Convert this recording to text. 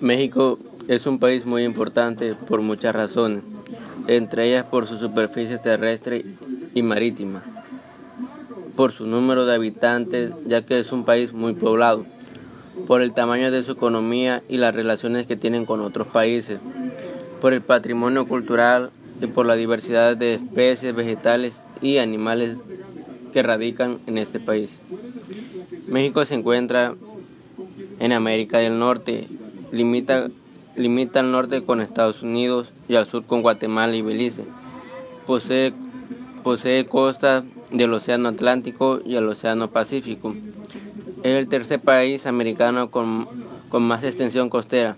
México es un país muy importante por muchas razones, entre ellas por su superficie terrestre y marítima, por su número de habitantes, ya que es un país muy poblado, por el tamaño de su economía y las relaciones que tienen con otros países, por el patrimonio cultural y por la diversidad de especies vegetales y animales que radican en este país. México se encuentra en América del Norte, limita, limita al norte con Estados Unidos y al sur con Guatemala y Belice. Posee, posee costas del Océano Atlántico y el Océano Pacífico. Es el tercer país americano con, con más extensión costera.